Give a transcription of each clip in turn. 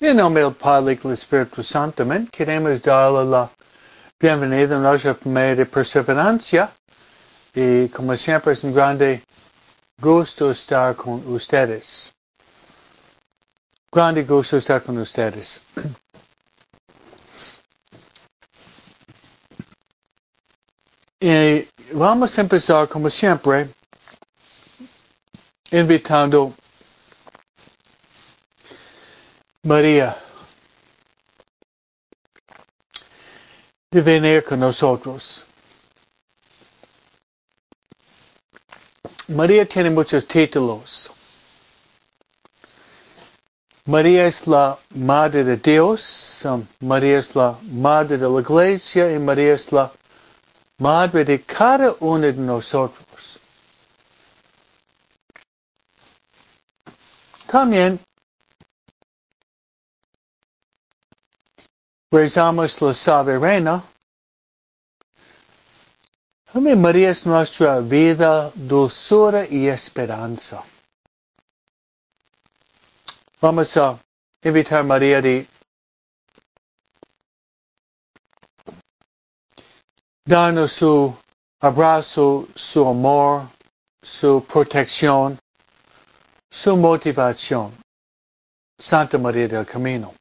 En nombre del Padre y del Espíritu Santo, amén. Queremos darle la bienvenida a nuestra familia de perseverancia. Y como siempre es un grande gusto estar con ustedes. Grande gusto estar con ustedes. Y vamos a empezar como siempre invitando María de venir con nosotros. María tiene muchos títulos. María es la Madre de Dios, María es la Madre de la Iglesia y María es la Madre de cada uno de nosotros. También rezamos la soberana. Ave María es nuestra vida, dulzura y esperanza. Vamos a invitar a María de darnos su abrazo, su amor, su protección, su motivación. Santa María del Camino.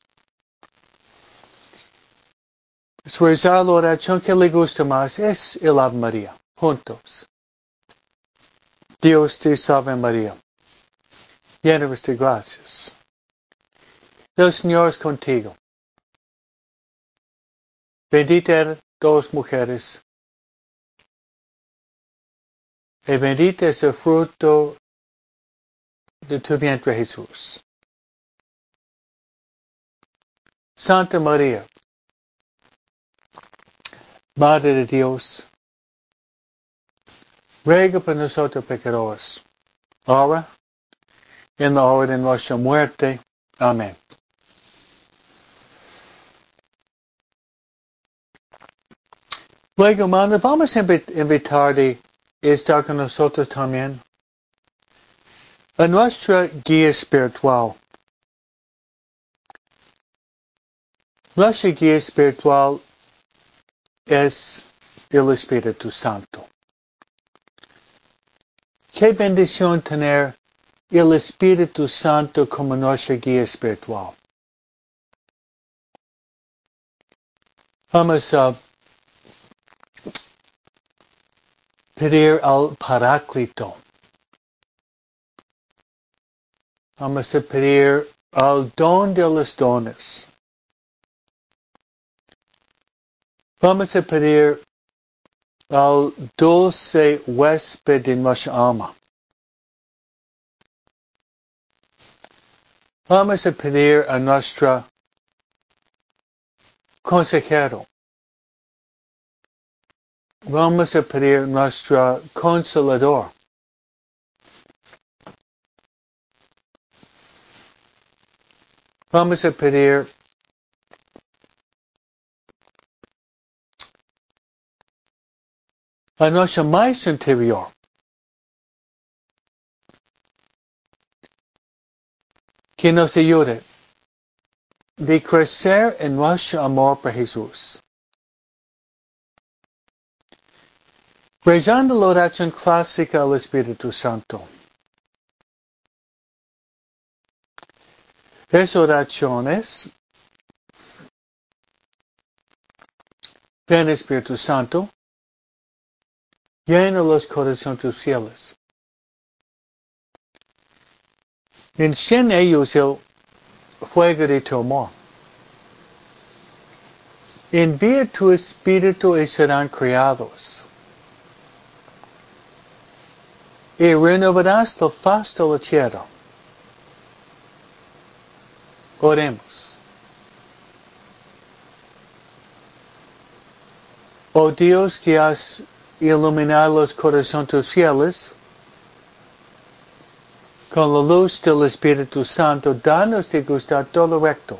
Rezar la oración que le gusta más es el Ave María, juntos. Dios te salve María, llena de gracias. El Señor es contigo. Bendita eres dos mujeres. Y bendito es el fruto de tu vientre Jesús. Santa María, Madre de Dios, ruega por nosotros pecadores, ahora en la hora de nuestra muerte. Amén. Luego, hermanos, vamos a invitar a estar con nosotros también a nuestra guía espiritual. Nuestra guía espiritual es el Espíritu Santo. Qué bendición tener el Espíritu Santo como nuestra guía espiritual. Vamos a pedir al Paráclito. Vamos a pedir al don de los dones. Vamos a pedir al dulce huésped de nuestra alma. Vamos a pedir a nuestro consejero. Vamos a pedir nuestro consolador. Vamos a pedir a nuestro maestro interior. Que nos ayude de crecer en nuestro amor por Jesús. Rezando la oración clásica al Espíritu Santo. Es, ven Espíritu Santo, llena los corazones tus fieles. Enciende ellos el fuego de tu amor. Envía tu espíritu y serán criados. Y renovarás la faz de la tierra. Oremos. Oh Dios que has iluminar los corazones fieles con la luz del Espíritu Santo, danos de gustar todo recto,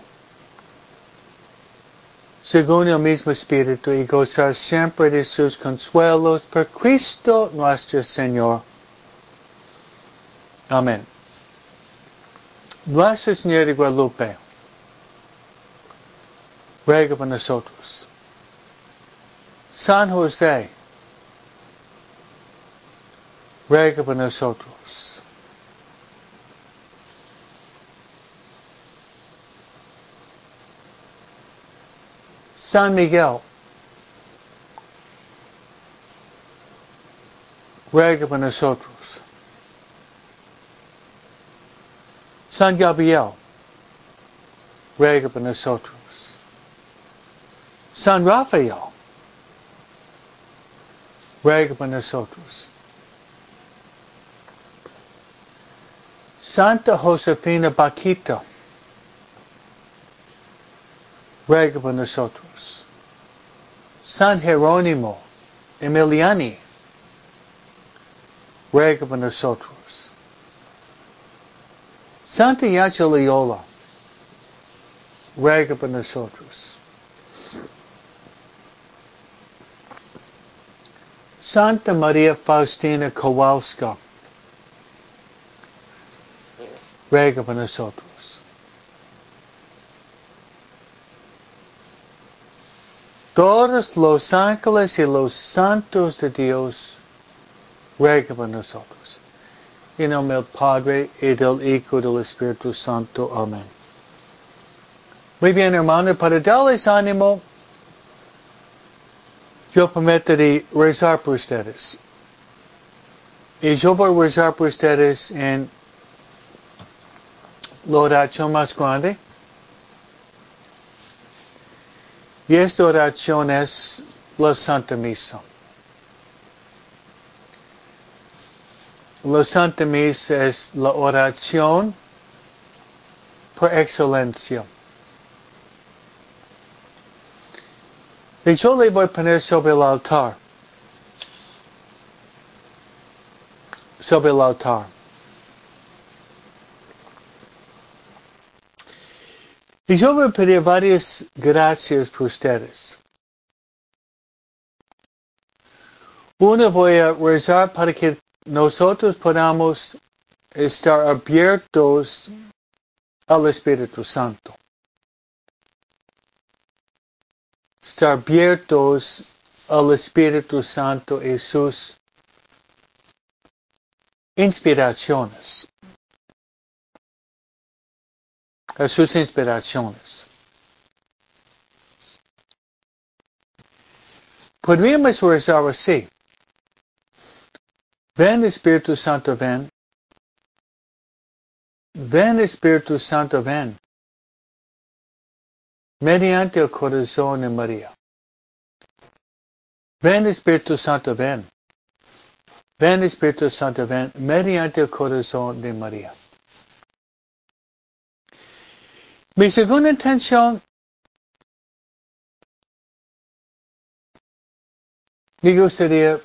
según el mismo Espíritu, y gozar siempre de sus consuelos por Cristo nuestro Señor. Amén. Nuestra Señora de Guadalupe, ruega por nosotros. San José, ruega por nosotros. San Miguel, ruega por nosotros. San Gabriel, ruega por nosotros. San Rafael, ruega por nosotros. Santa Josefina Baquita, ruega nosotros. San Jerónimo Emiliani, ruega nosotros. Santa Yacha Loyola, ruega nosotros. Santa Maria Faustina Kowalska, ruega nosotros. Todos los ángeles y los santos de Dios, ruega por nosotros. En nombre del Padre, y del Hijo, y del Espíritu Santo. Amén. Muy bien, hermano, para darles ánimo, yo prometo de rezar por ustedes. Y yo voy a rezar por ustedes en la oración más grande. Y esta oración es la Santa Misa. La Santa Misa es la oración por excelencia. Y yo le voy a poner sobre el altar. Sobre el altar. Y yo voy a pedir varias gracias por ustedes. Uno voy a rezar para que nosotros podamos estar abiertos al Espíritu Santo. Estar abiertos al Espíritu Santo y sus inspiraciones. A sus inspiraciones. Podríamos rezar así. Ven Espíritu Santo, ven. Ven Espíritu Santo, ven. Mediante el corazón de María. Ven Espíritu Santo, ven. Ven Espíritu Santo, ven. Mediante el corazón de María. Mi segunda intención me gustaría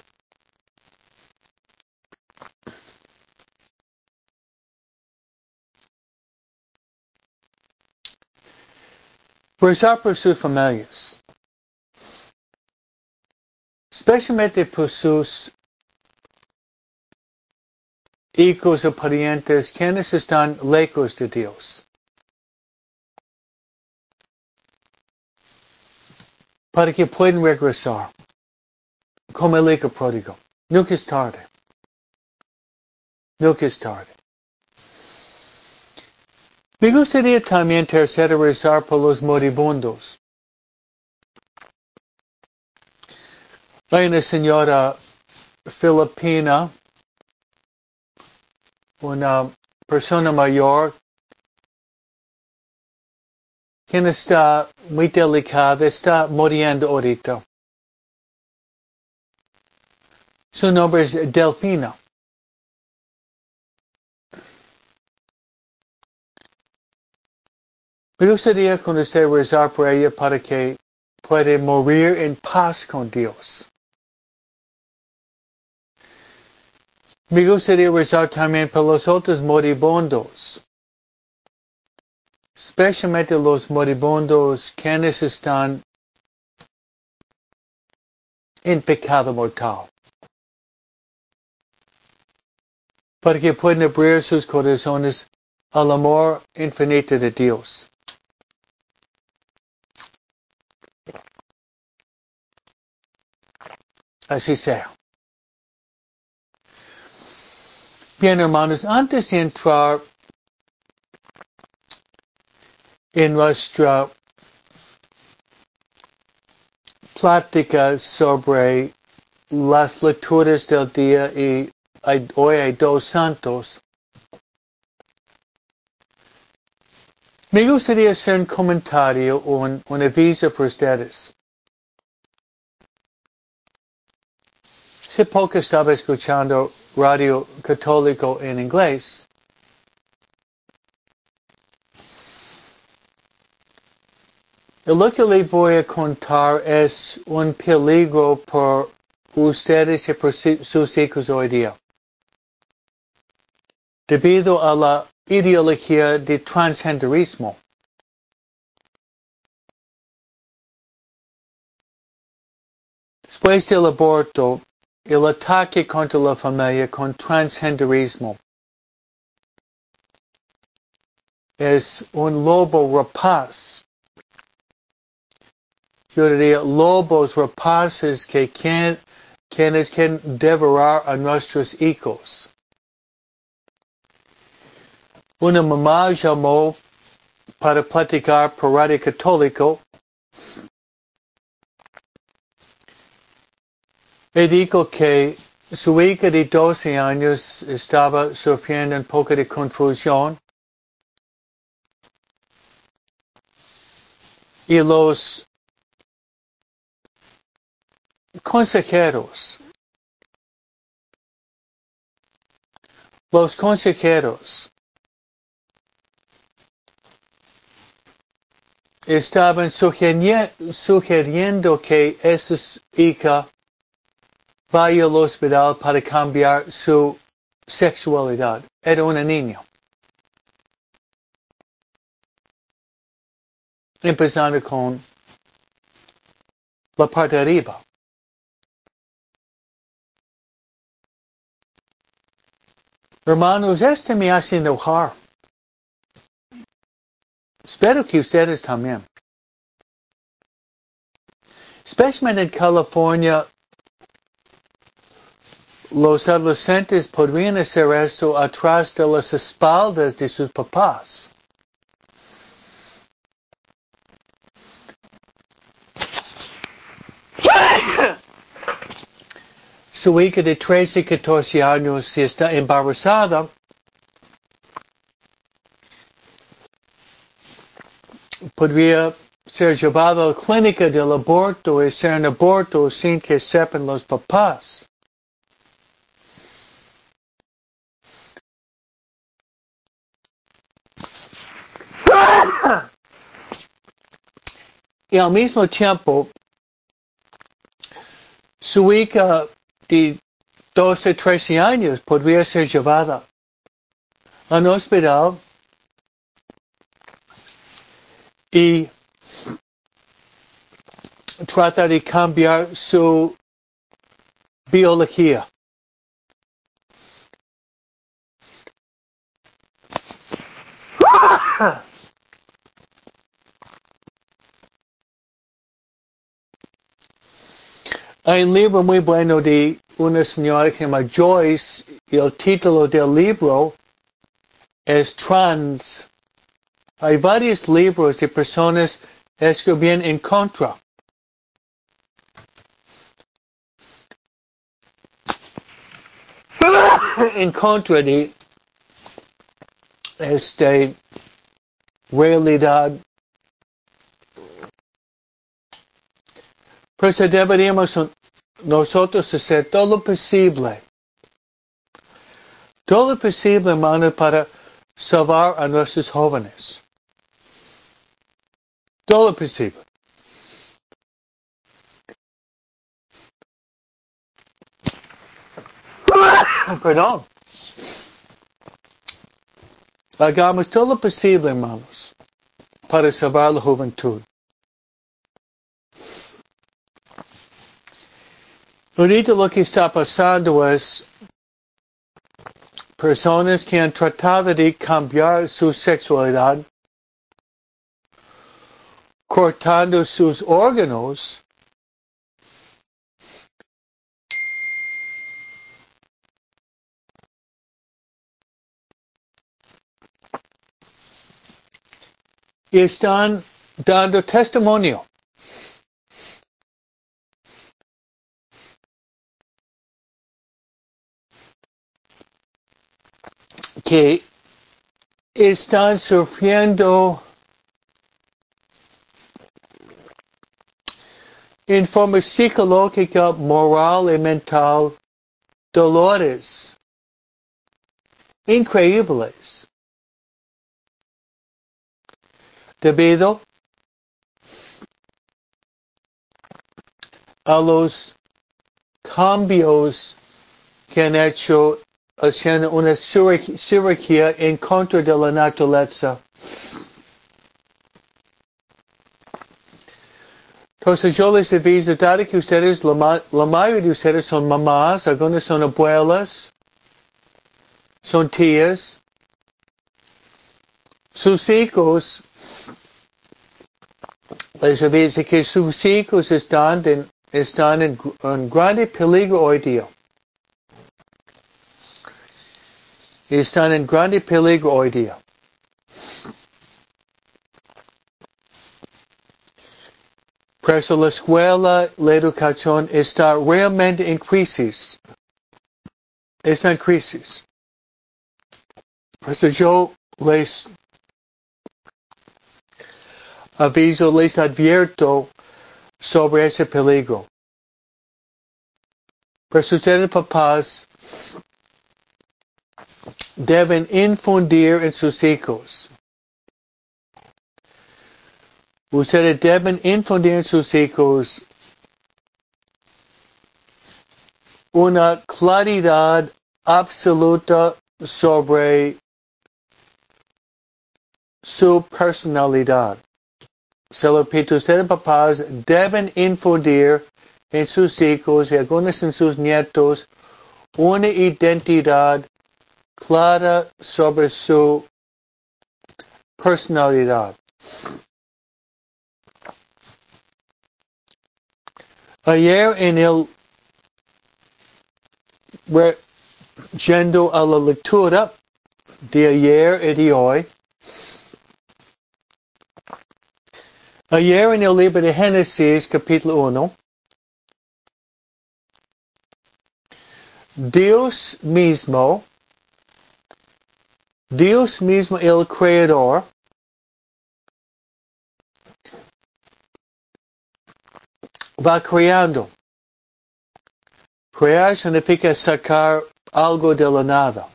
rezar por sus familias, especialmente por sus hijos o parientes quienes están lejos de Dios. Para que puedan regresar como el hijo pródigo. Nunca es tarde. Nunca es tarde. Me gustaría también tercerizar por los moribundos. Hay una señora filipina, una persona mayor quien está muy delicada, está muriendo ahorita. Su nombre es Delfina. Me gustaría con usted rezar por ella para que pueda morir en paz con Dios. Me gustaría rezar también por los otros moribundos especialmente los moribundos quienes están en pecado mortal. Para que puedan abrir sus corazones al amor infinito de Dios. Así sea. Bien, hermanos, antes de entrar en nuestra plática sobre las lecturas del día y hoy hay dos santos. Me gustaría hacer un comentario o un, un aviso para ustedes. Hace poco estaba escuchando radio católico en inglés. Lo que le voy a contar es un peligro por ustedes y por sus hijos hoy día. Debido a la ideología de transgenderismo. Después del aborto, el ataque contra la familia con transgenderismo es un lobo rapaz. Yo diría lobos rapaces que quien, quienes quieren devorar a nuestros hijos. Una mamá llamó para platicar por radio católico y dijo que su hija de 12 años estaba sufriendo un poco de confusión y los consejeros los consejeros estaban sugiriendo que esa hija vaya al hospital para cambiar su sexualidad. Era una niña. Empezando con la parte arriba. Hermanos, este me hace enojar. Espero que ustedes también. Especialmente en California, los adolescentes podrían hacer esto atrás de las espaldas de sus papás. Su hija de 13, 14 años, si está embarazada, podría ser llevado a la clínica del aborto y hacer un aborto sin que sepan los papás. Y al mismo tiempo, su hija de 12, 13 años podría ser llevada a un hospital y trata de cambiar su biología. Hay un libro muy bueno de una señora que se llama Joyce y el título del libro es Trans. Hay varios libros de personas escriben en contra. en contra de esta realidad. Por deberíamos nosotros hacer todo lo posible. Todo lo posible, hermano, para salvar a nuestros jóvenes. Todo lo posible. Perdón. Hagamos todo lo posible, hermanos, para salvar la juventud. Bonito lo que está pasando es personas que han tratado de cambiar su sexualidad cortando sus órganos y están dando testimonio. Que están sufriendo en forma psicológica, moral y mental dolores increíbles. Debido a los cambios que han hecho haciendo una cirugía en contra de la naturaleza. Entonces yo les aviso, dado que ustedes, la, la mayoría de ustedes son mamás, algunas son abuelas, son tías, sus hijos, les aviso que sus hijos están en, están en, en grande peligro hoy día. Están en grande peligro hoy día. Por la escuela, la educación está realmente en crisis. Está en crisis. Por eso yo les aviso, les advierto sobre ese peligro. Por eso ustedes papás deben infundir en sus hijos. Ustedes deben infundir en sus hijos una claridad absoluta sobre su personalidad. Se lo repito, ustedes papás deben infundir en sus hijos y algunos en sus nietos una identidad clara sobre su personalidad. Ayer en el yendo a la lectura de ayer y de hoy, ayer en el libro de Génesis capítulo 1, Dios mismo Dios mismo, el Creador, va creando. Crear significa sacar algo de la nada.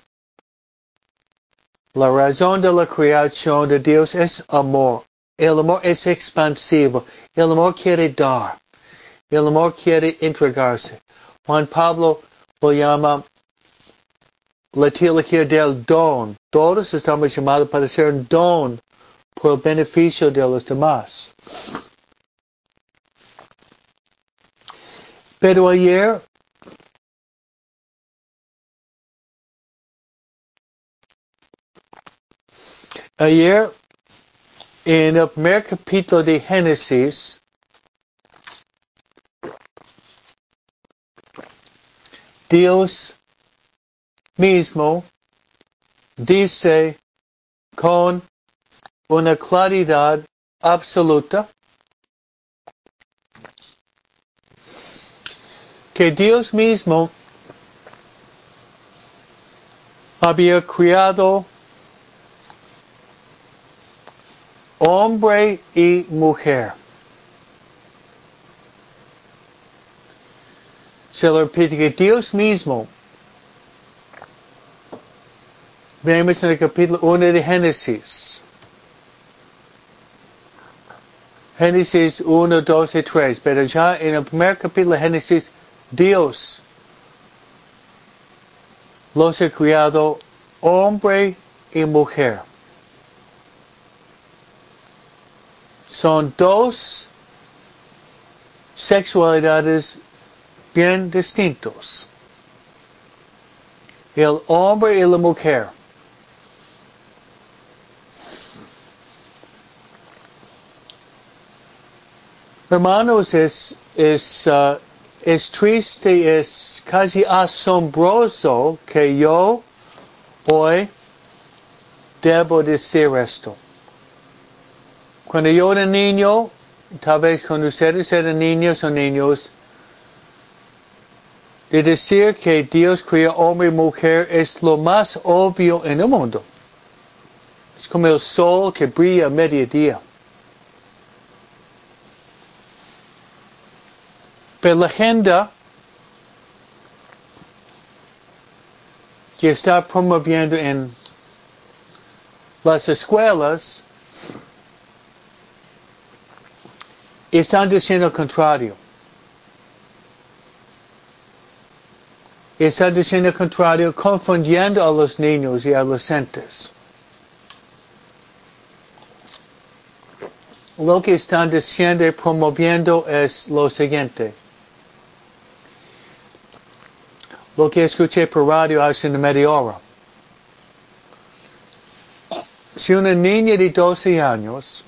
La razón de la creación de Dios es amor. El amor es expansivo. El amor quiere dar. El amor quiere entregarse. Juan Pablo lo llama la teología del don. Todos estamos llamados para ser don por beneficio de los demás. Pero ayer ayer en el primer capítulo de Génesis Dios mismo dice con una claridad absoluta que Dios mismo había criado hombre y mujer. Se lo repite que Dios mismo Vemos en el capítulo 1 de Génesis. Génesis 1, 2 y 3. Pero ya en el primer capítulo de Génesis, Dios los ha criado hombre y mujer. Son dos sexualidades bien distintos. El hombre y la mujer. Hermanos, es, es, uh, es triste, es casi asombroso que yo hoy debo decir esto. Cuando yo era niño, tal vez cuando ustedes eran niños o niños, de decir que Dios creó hombre y mujer es lo más obvio en el mundo. Es como el sol que brilla a mediodía. Pero la agenda que está promoviendo en las escuelas están diciendo lo contrario. Están diciendo lo contrario, confundiendo a los niños y adolescentes. Lo que están diciendo y promoviendo es lo siguiente. Lo que escuché por radio hace una media hora. Si una niña de 12 años,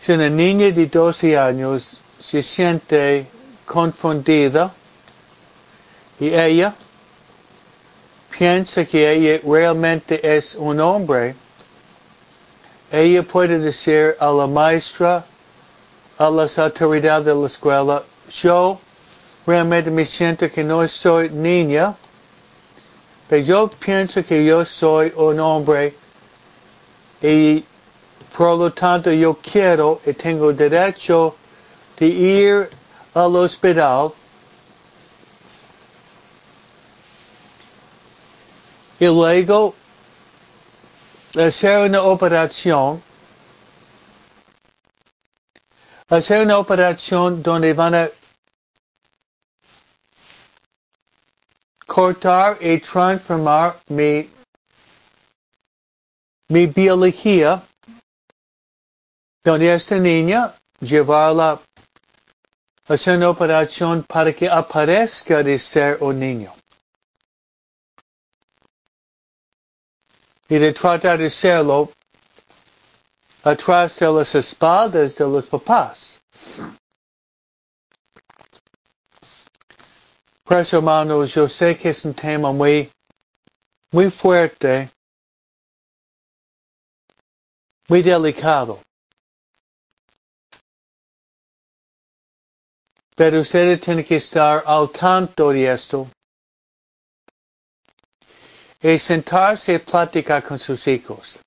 si una niña de 12 años se siente confundida y ella piensa que ella realmente es un hombre, ella puede decir a la maestra, a las autoridades de la escuela, yo realmente me siento que no soy niña, pero yo pienso que yo soy un hombre y por lo tanto yo quiero y tengo derecho de ir al hospital y luego hacer una operación hacer una operación donde van a cortar y transformar mi, mi biología, donde esta niña, llevarla hacer una operación para que aparezca de ser un niño. Y de tratar de serlo atrás de las espaldas de los papás. Pues hermanos, yo sé que es un tema muy, muy fuerte, muy delicado. Pero ustedes tienen que estar al tanto de esto. Y sentarse y platicar con sus hijos.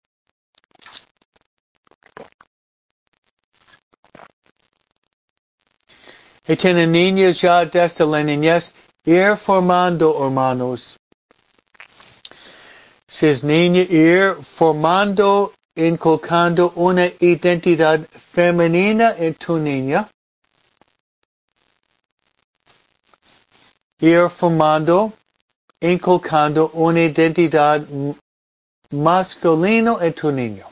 Y tienen niños ya desde la niñez ir formando, hermanos. Si es niña, ir formando, inculcando una identidad femenina en tu niña. Ir formando, inculcando una identidad masculina en tu niño.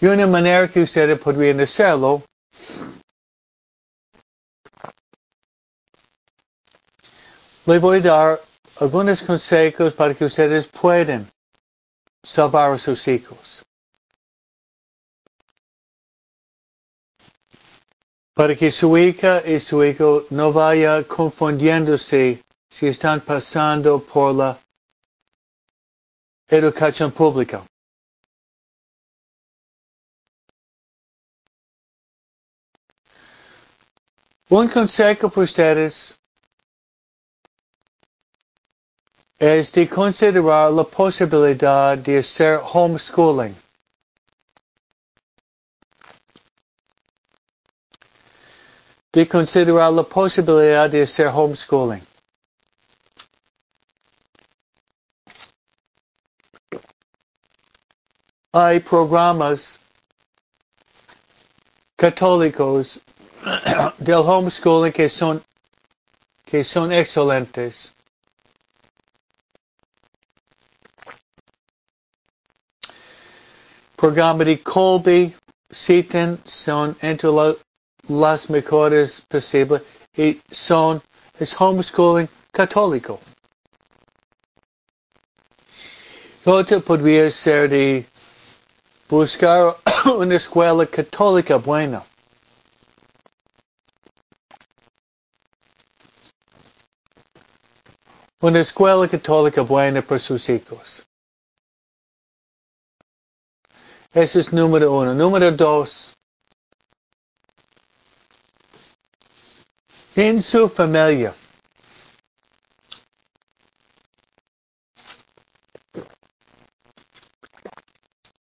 Y una manera que ustedes podrían hacerlo le voy a dar algunos consejos para que ustedes puedan salvar a sus hijos. Para que su hija y su hijo no vaya confundiéndose si están pasando por la educación pública. Un consejo para ustedes es de considerar la posibilidad de hacer homeschooling. De considerar la posibilidad de hacer homeschooling. Hay programas católicos del homeschooling que son, que son excelentes. Programa de Colby, Seaton son entre la, las mejores posibles y son, es homeschooling católico. Otro podría ser de buscar una escuela católica buena. Una escuela católica buena para sus hijos. Eso es número uno. Número dos. En su familia.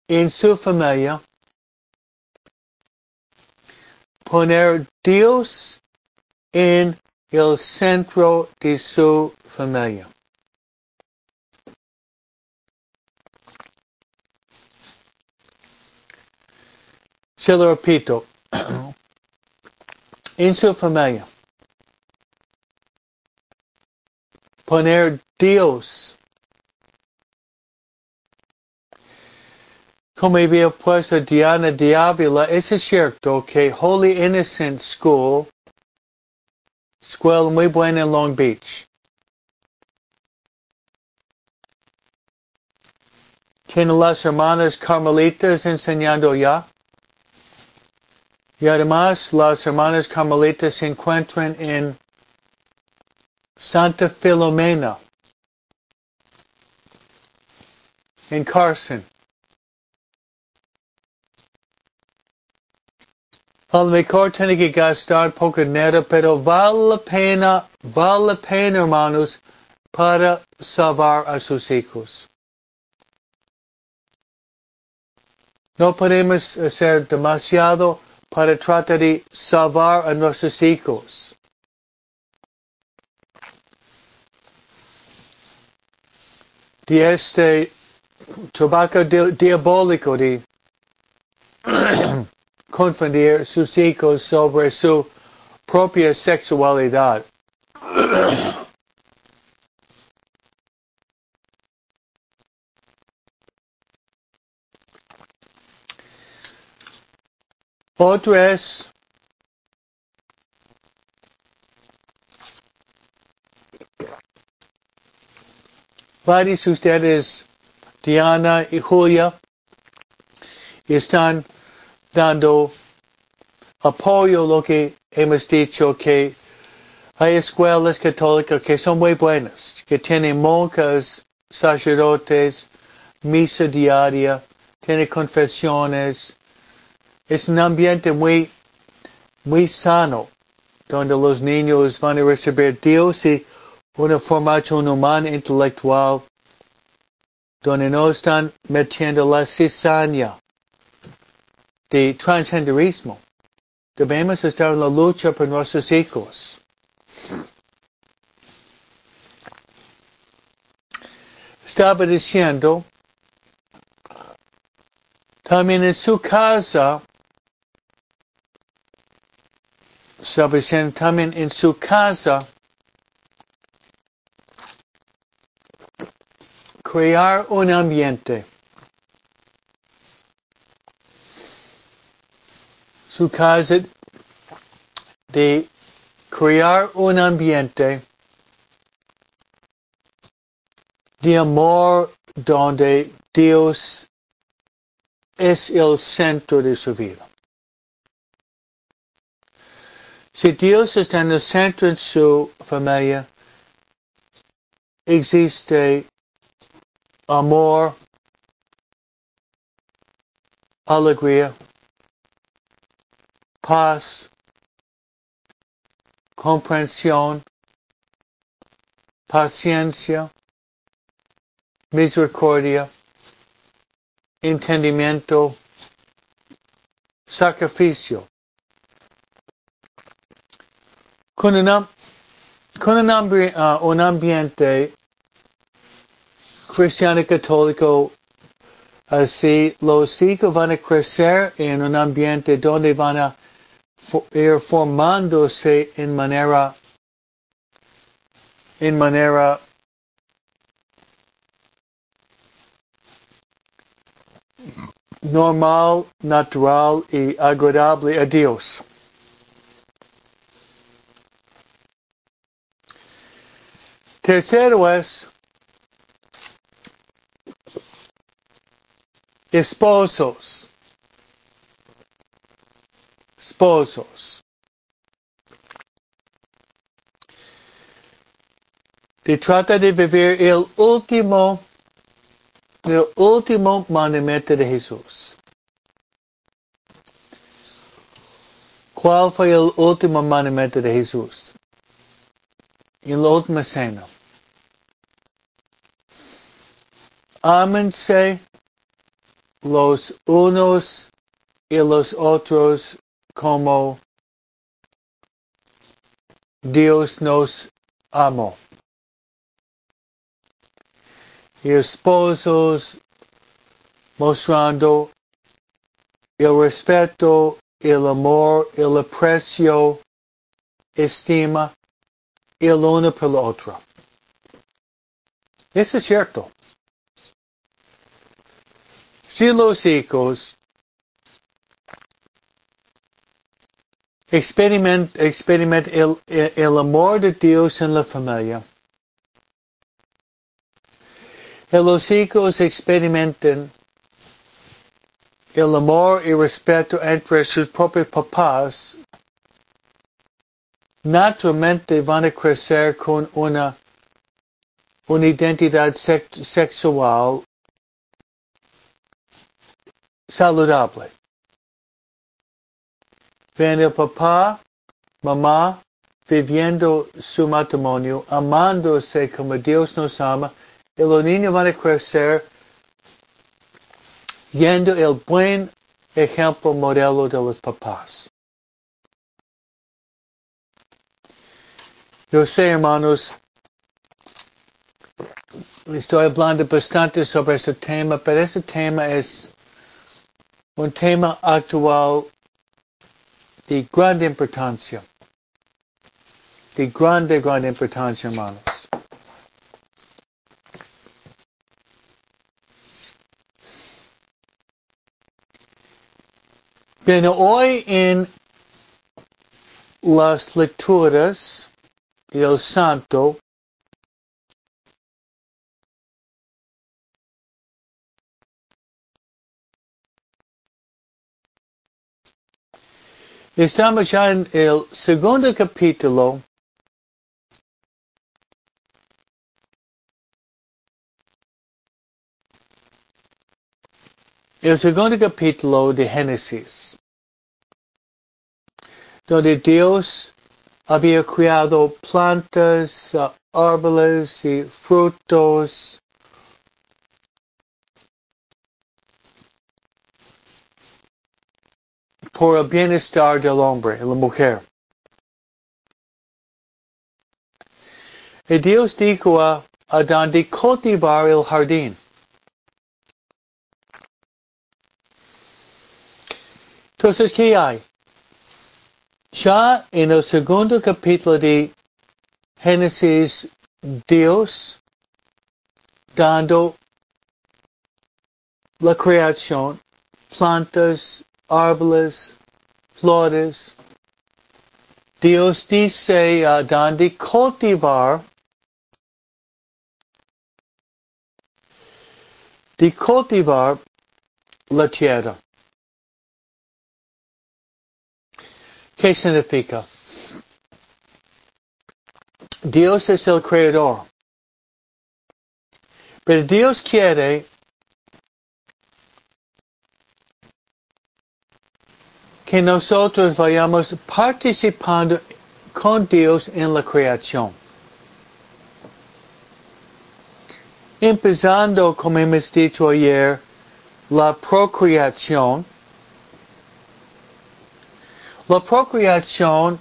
En su familia. Poner Dios en el centro de su familia. Se lo repito. en su familia. Poner Dios. Como había puesto Diana Ávila, es cierto que Holy Innocent School, escuela muy buena en Long Beach, tiene las hermanas carmelitas enseñando ya. Y además las hermanas carmelitas se encuentran en Santa Filomena, en Carson. A lo mejor tiene que gastar poco dinero, pero vale la pena, vale la pena, hermanos, para salvar a sus hijos. No podemos hacer demasiado para tratar de salvar a nuestros hijos. De este trabajo diabólico de confundir sus hijos sobre su propia sexualidad. Otro es varios de ustedes, Diana y Julia, están dando apoyo a lo que hemos dicho que hay escuelas católicas que son muy buenas, que tienen monjas, sacerdotes, misa diaria, tienen confesiones, es un ambiente muy, muy sano, donde los niños van a recibir Dios y una formación humana intelectual, donde no están metiendo la cizaña de transgenderismo. Debemos estar en la lucha por nuestros hijos. Estaba diciendo, también en su casa diciendo también en su casa crear un ambiente. Su casa de crear un ambiente de amor donde Dios es el centro de su vida. Si Dios está en el centro de su familia, existe amor, alegría, paz, comprensión, paciencia, misericordia, entendimiento, sacrificio. con un, con un, uh, un ambiente cristiano católico así, los hijos van a crecer en un ambiente donde van a ir formándose en manera en manera normal, natural y agradable a Dios. Tercero es esposos. Esposos. trata de vivir el último, el último mandamiento de Jesús. ¿Cuál fue el último mandamiento de Jesús? En la última cena. Ámense los unos y los otros como Dios nos amó. Y esposos mostrando el respeto, el amor, el aprecio, estima el uno por el otro. Eso es cierto. Si los hijos experimentan experiment el, el amor de Dios en la familia, los hijos experimentan el amor y respeto entre sus propios papás, naturalmente van a crecer con una, una identidad sexual saludable. Ven el papá, mamá, viviendo su matrimonio, amándose como Dios nos ama, y los niños van a crecer yendo el buen ejemplo modelo de los papás. Yo sé, hermanos, estoy hablando bastante sobre ese tema, pero ese tema es un tema actual de grande importancia. De grande, grande importancia, hermanos. Bien, hoy en las lecturas del Santo Estamos ya en el segundo capítulo el segundo capítulo de Génesis donde Dios había creado plantas, uh, árboles y frutos. Por el bienestar del hombre y la mujer. Y Dios dijo a Adán de cultivar el jardín. Entonces, ¿qué hay? Ya en el segundo capítulo de Génesis, Dios dando la creación, plantas, árboles, flores. Dios uh, dice a Adán de cultivar, de cultivar la tierra. ¿Qué significa? Dios es el creador. Pero Dios quiere que nosotros vayamos participando con Dios en la creación. Empezando, como hemos dicho ayer, la procreación la procreación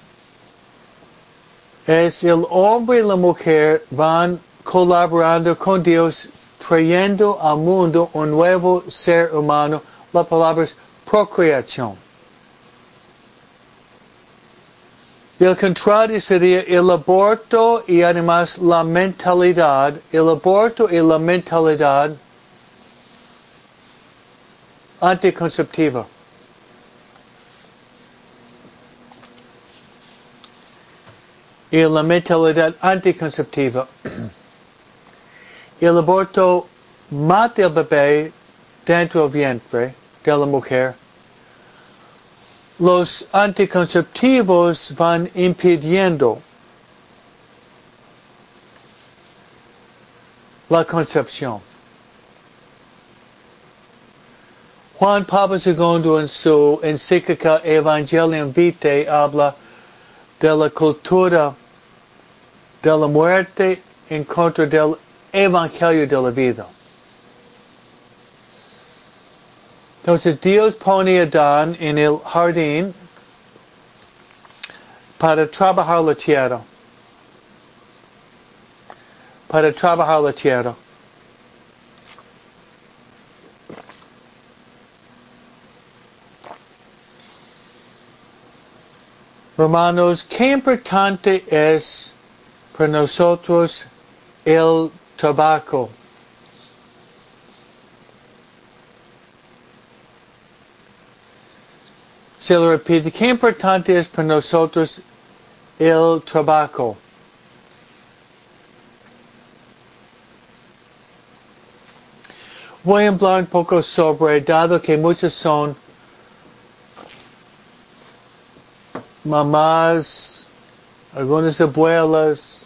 es el hombre y la mujer van colaborando con Dios, trayendo al mundo un nuevo ser humano. La palabra es procreación. Y el contrario sería el aborto y además la mentalidad, el aborto y la mentalidad anticonceptiva. y la mentalidad anticonceptiva. El aborto mata el bebé dentro del vientre de la mujer. Los anticonceptivos van impidiendo la concepción. Juan Pablo II en su encíclica Evangelium Vitae habla de la cultura de la muerte en contra del evangelio de la vida. Entonces Dios pone a Adán en el jardín para trabajar la tierra. Para trabajar la tierra. Romanos, qué importante es para nosotros el tabaco. Se lo repite, qué importante es para nosotros el tabaco. Voy a hablar un poco sobre, dado que muchos son mamás, algunas abuelas,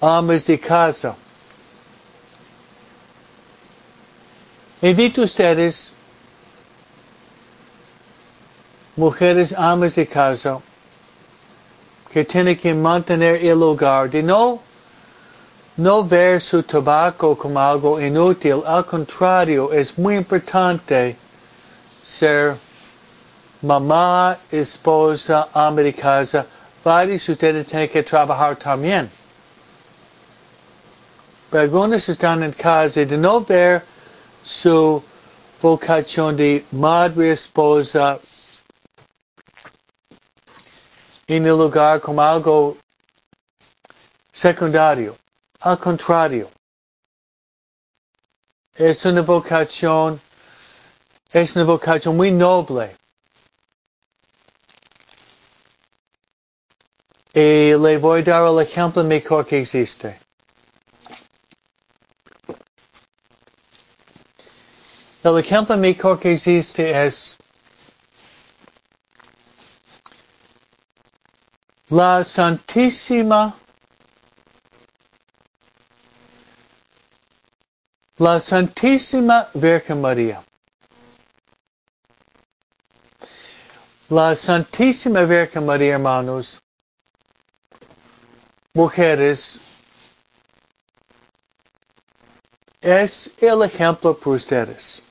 amas de casa. Invito a ustedes, mujeres amas de casa, que tienen que mantener el hogar, de no, no ver su tabaco como algo inútil, al contrario, es muy importante ser mamá, esposa, ama de casa, varios ustedes tienen que trabajar también. Pero algunos están en casa de no ver su vocación de madre, esposa, en el lugar como algo secundario. Al contrario, es una vocación, es una vocación muy noble. Y le voy a dar el ejemplo mejor que existe. El ejemplo mejor que existe es la Santísima la Santísima Virgen María. La Santísima Virgen María, hermanos, mujeres, es el ejemplo para ustedes.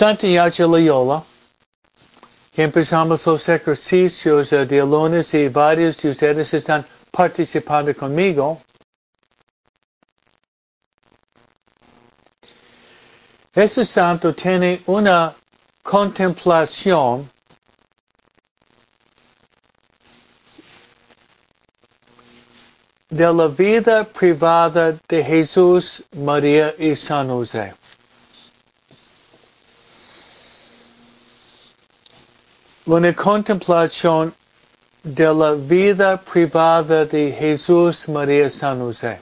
Santiago Loyola, que empezamos los ejercicios de lunes y varios de ustedes están participando conmigo. Ese santo tiene una contemplación de la vida privada de Jesús, María y San José. Una contemplación de la vida privada de Jesús, María San José.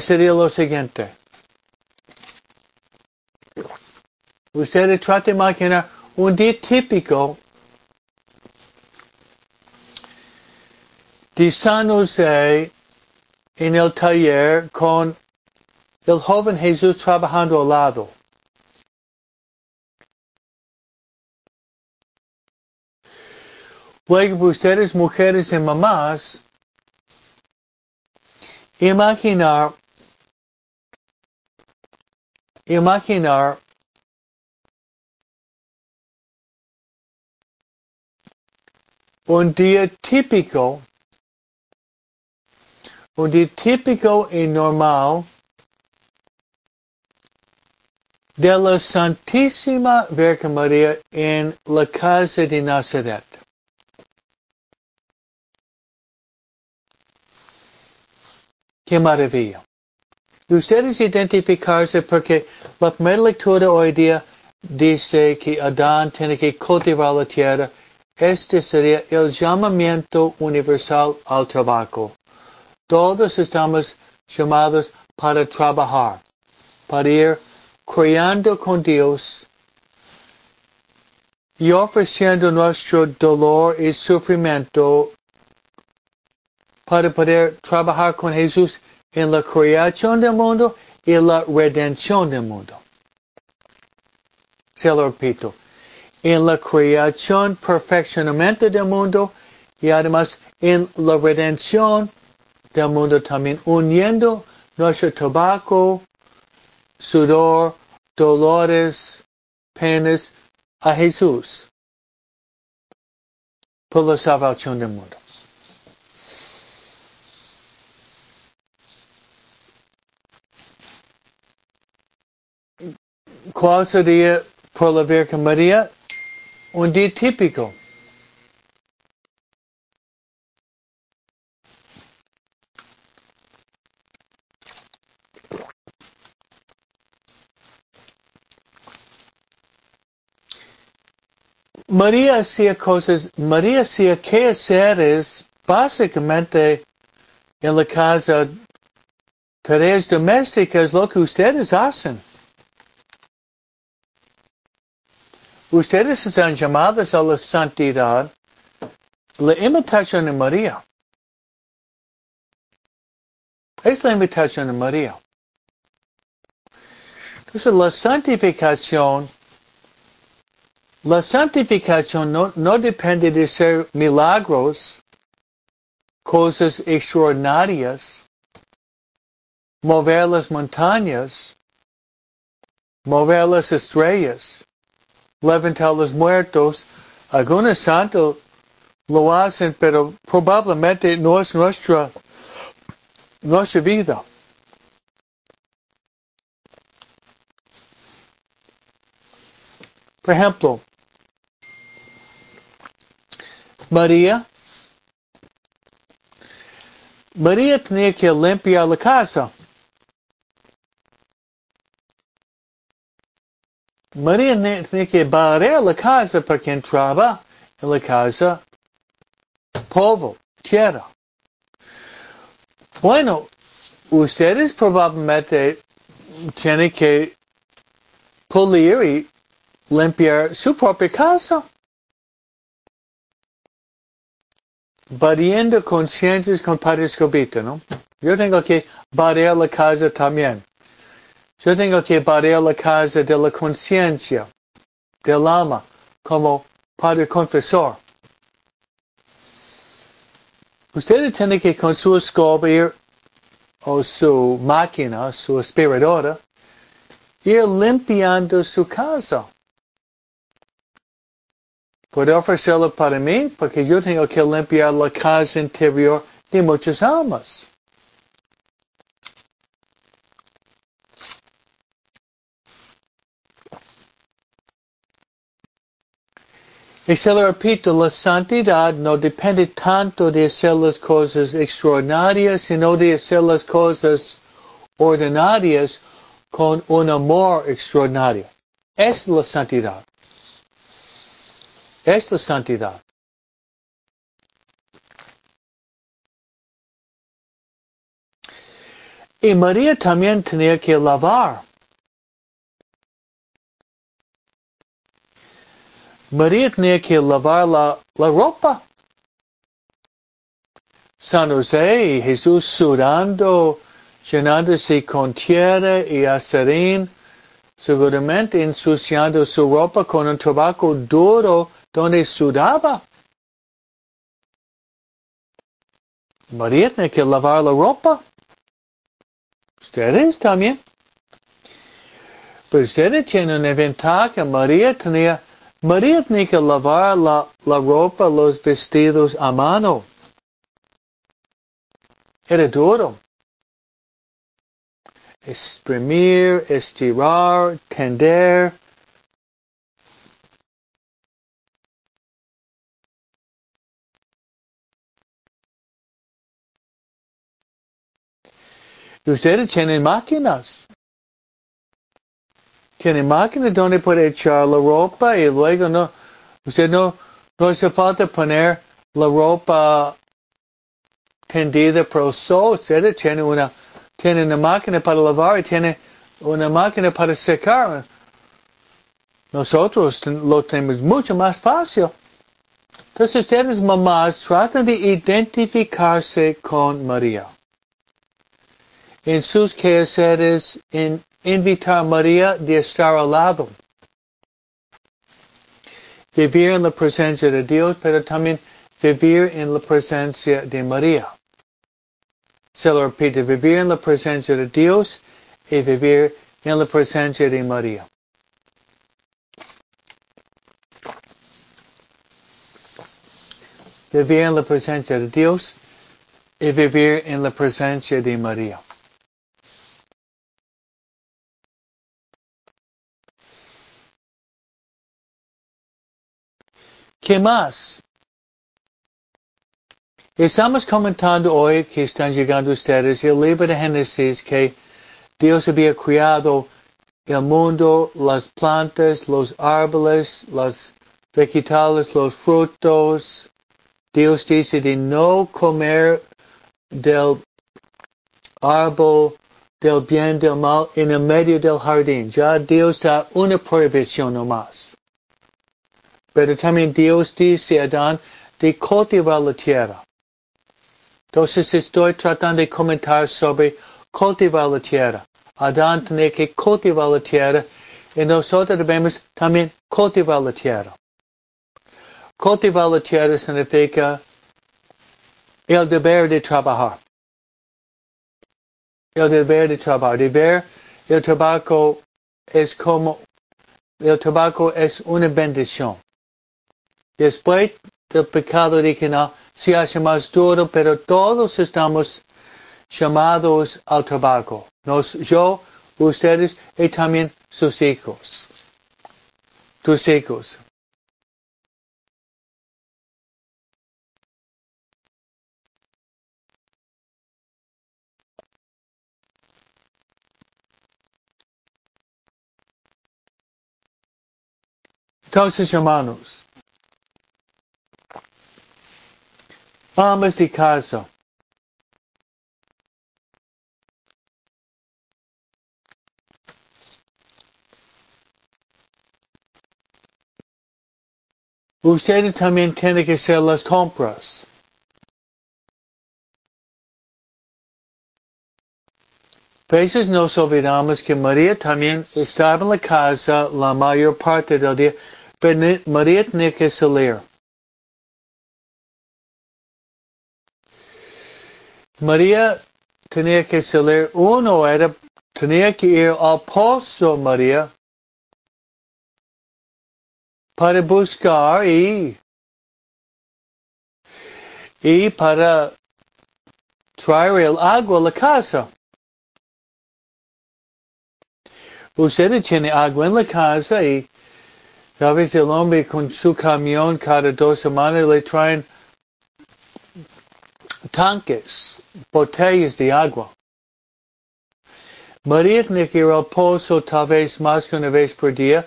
Sería lo siguiente. Ustedes traten de imaginar un día típico de San José en el taller con el joven Jesús trabajando al lado. Luego ustedes, mujeres y mamás, imaginar, imaginar un día típico un día típico y normal de la Santísima Virgen María en la casa de Nazaret. Qué maravilla. Ustedes identificarse porque la primera lectura hoy día dice que Adán tiene que cultivar la tierra. Este sería el llamamiento universal al trabajo. Todos estamos llamados para trabajar, para ir creando con Dios y ofreciendo nuestro dolor y sufrimiento para poder trabajar con Jesús en la creación del mundo y la redención del mundo. Se lo repito. En la creación, perfeccionamiento del mundo y además en la redención del mundo también uniendo nuestro tabaco, sudor, dolores, penas a Jesús por la salvación del mundo. ¿Cuál sería por la Virgen María? Un día típico. María hacía cosas, María hacía quehaceres básicamente en la casa, tareas domésticas, lo que ustedes hacen. Ustedes están llamados a la santidad, la imitación de María. Es la imitación de María. Entonces la santificación La santificación no, no depende de ser milagros, cosas extraordinarias, mover las montañas, mover las estrellas, levantar los muertos. Algunos santos lo hacen, pero probablemente no es nuestra, nuestra vida. Por ejemplo, María. María tenía que limpiar la casa. María tenía que barrer la casa porque entraba en la casa polvo, tierra. Bueno, ustedes probablemente tienen que pulir y limpiar su propia casa. Barriendo conciencias con Padre Escobito, ¿no? Yo tengo que barrer la casa también. Yo tengo que barrer la casa de la conciencia, del alma, como Padre Confesor. Ustedes tienen que con su escoba ir, o su máquina, su aspiradora, ir limpiando su casa. Puede ofrecerlo para mí porque yo tengo que limpiar la casa interior de muchas almas. Y se lo repito, la santidad no depende tanto de hacer las cosas extraordinarias, sino de hacer las cosas ordinarias con un amor extraordinario. Es la santidad. Es la santidad. Y María también tenía que lavar. María tenía que lavar la, ropa. San José y Jesús sudando, llenándose con tierra y azarín, seguramente ensuciando su ropa con un tabaco duro donde sudaba. María tiene que lavar la ropa. Ustedes también. Pero ustedes tienen una ventaja. María tenía, María tenía que lavar la, ropa, los vestidos a mano. Era duro. Exprimir, estirar, tender. Ustedes tienen máquinas. Tienen máquinas donde puede echar la ropa y luego no, usted no, no hace falta poner la ropa tendida el sol. Ustedes tienen una, tienen una máquina para lavar y tienen una máquina para secar. nosotros lo tenemos mucho más fácil. Entonces ustedes mamás tratan de identificarse con María. En sus quehaceres, en invitar a María de estar al lado. Vivir en la presencia de Dios, pero también vivir en la presencia de María. Se lo repite, vivir en la presencia de Dios y vivir en la presencia de María. Vivir en la presencia de Dios y vivir en la presencia de María. ¿Qué más? Estamos comentando hoy que están llegando ustedes el libro de Génesis que Dios había creado el mundo, las plantas, los árboles, los vegetales, los frutos. Dios dice de no comer del árbol del bien, del mal en el medio del jardín. Ya Dios da una prohibición nomás. Pero también Dios dice a Adán de cultivar la tierra. Entonces estoy tratando de comentar sobre cultivar la tierra. Adán tenía que cultivar la tierra y nosotros debemos también cultivar la tierra. Cultivar la tierra significa el deber de trabajar. El deber de trabajar. Deber, el tabaco es como, el tabaco es una bendición. Después del pecado original se hace más duro, pero todos estamos llamados al tabaco. Nos, yo, ustedes y también sus hijos. Tus hijos. Entonces, hermanos, amas de casa. Usted también tiene que hacer las compras. Veces nos olvidamos que María también estaba en la casa la mayor parte del día, pero María tenía que salir. María tenía que salir, uno era, tenía que ir al pozo María para buscar y, y para traer el agua a la casa. Usted tiene agua en la casa y a veces el hombre con su camión cada dos semanas le traen tanques, botellas de agua. María al pozo tal vez más que una vez por día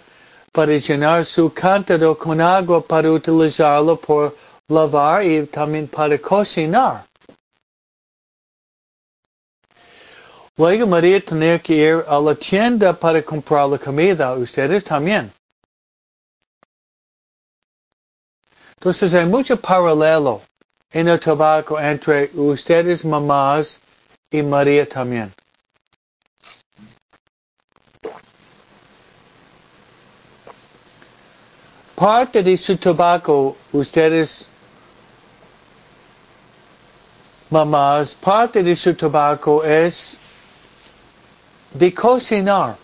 para llenar su cántaro con agua para utilizarlo por lavar y también para cocinar. Luego María tenía que ir a la tienda para comprar la comida, ustedes también. Entonces hay mucho paralelo en el tabaco entre ustedes mamás y María también. parte de su tabaco, ustedes, mamás, parte de su tabaco es de cocinar.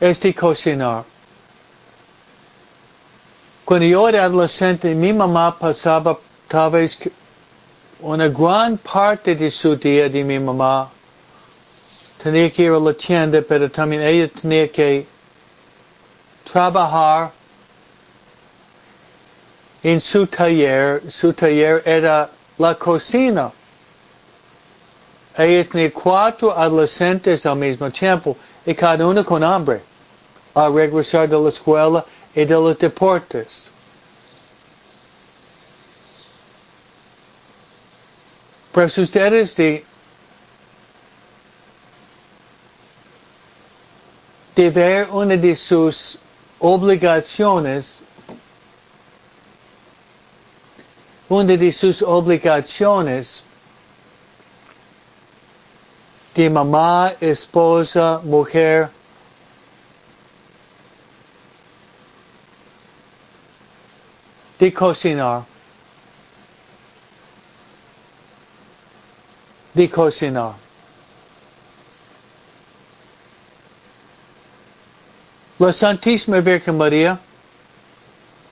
Es de cocinar. Cuando yo era adolescente, mi mamá pasaba tal vez una gran parte de su día de mi mamá tenía que ir a la tienda, pero también ella tenía que trabajar en su taller. Su taller era la cocina. Ella tenía cuatro adolescentes al mismo tiempo y cada uno con hambre a regresar de la escuela y de los deportes. Pues ustedes de, de ver una de sus obligaciones, una de sus obligaciones de mamá, esposa, mujer, de cocinar. De cocinar. La Santísima Virgen María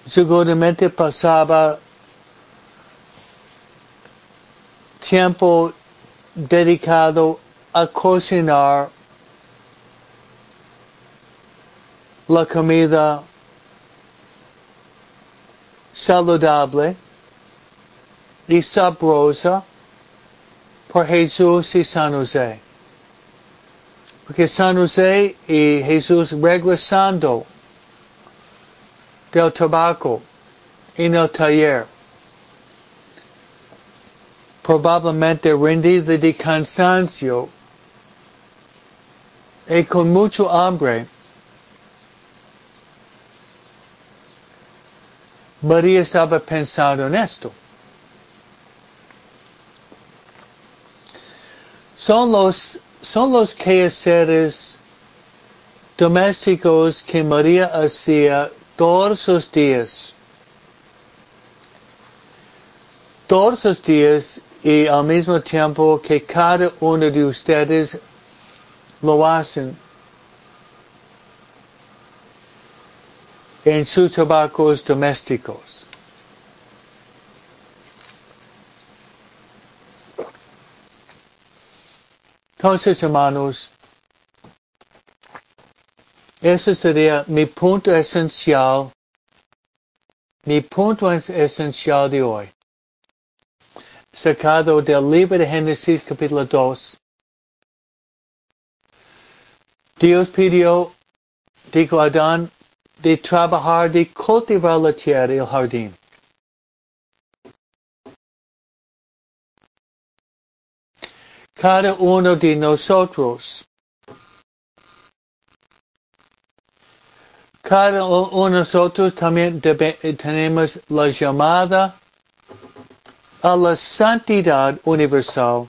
seguramente pasaba tiempo dedicado a cocinar la comida saludable y sabrosa por Jesús y San José. Porque San José y Jesús regresando del tabaco en el taller, probablemente rendido de cansancio y con mucho hambre, María estaba pensando en esto. Son los, son los quehaceres domésticos que María hacía todos los días. Todos los días y al mismo tiempo que cada uno de ustedes lo hacen en sus trabajos domésticos. Entonces, hermanos, ese sería mi punto esencial, mi punto esencial de hoy, sacado del libro de Génesis capítulo 2. Dios pidió, dijo Adán, de trabajar, de cultivar la tierra y el jardín. Cada uno de nosotros, cada uno de nosotros también tenemos la llamada a la santidad universal.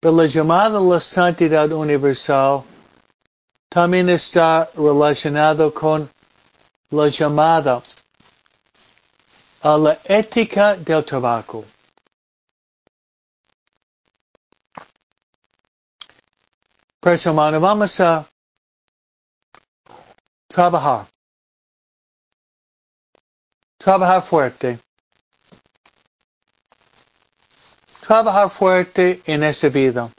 Pero la llamada a la santidad universal también está relacionado con la llamada a la ética del trabajo. Pues hermano, vamos a trabajar. Trabajar fuerte. Trabajar fuerte en esta vida.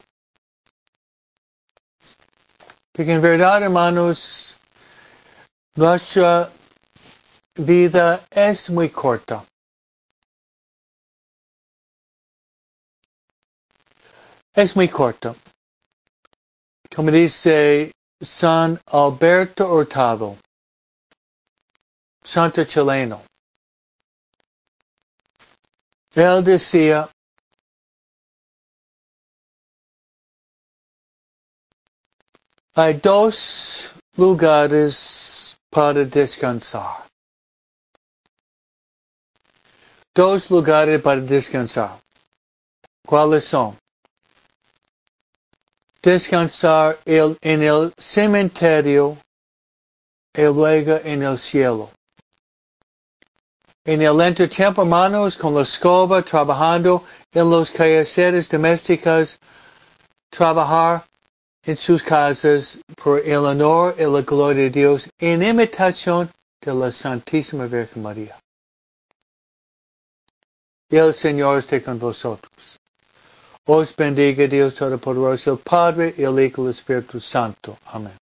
Porque en verdad, hermanos, nuestra vida es muy corta. Es muy corta. Como dice San Alberto Hurtado, santo chileno. Él decía, Hay dos lugares para descansar. Dos lugares para descansar. ¿Cuáles son? Descansar en el cementerio y luego en el cielo. En el entretiempo, hermanos, con la escoba, trabajando en los quehaceres domésticos, trabajar en sus casas por el honor y la gloria de Dios en imitación de la Santísima Virgen María. El Señor esté con vosotros. Os bendiga Dios Todopoderoso, Padre, el Hijo y el Espíritu Santo. Amén.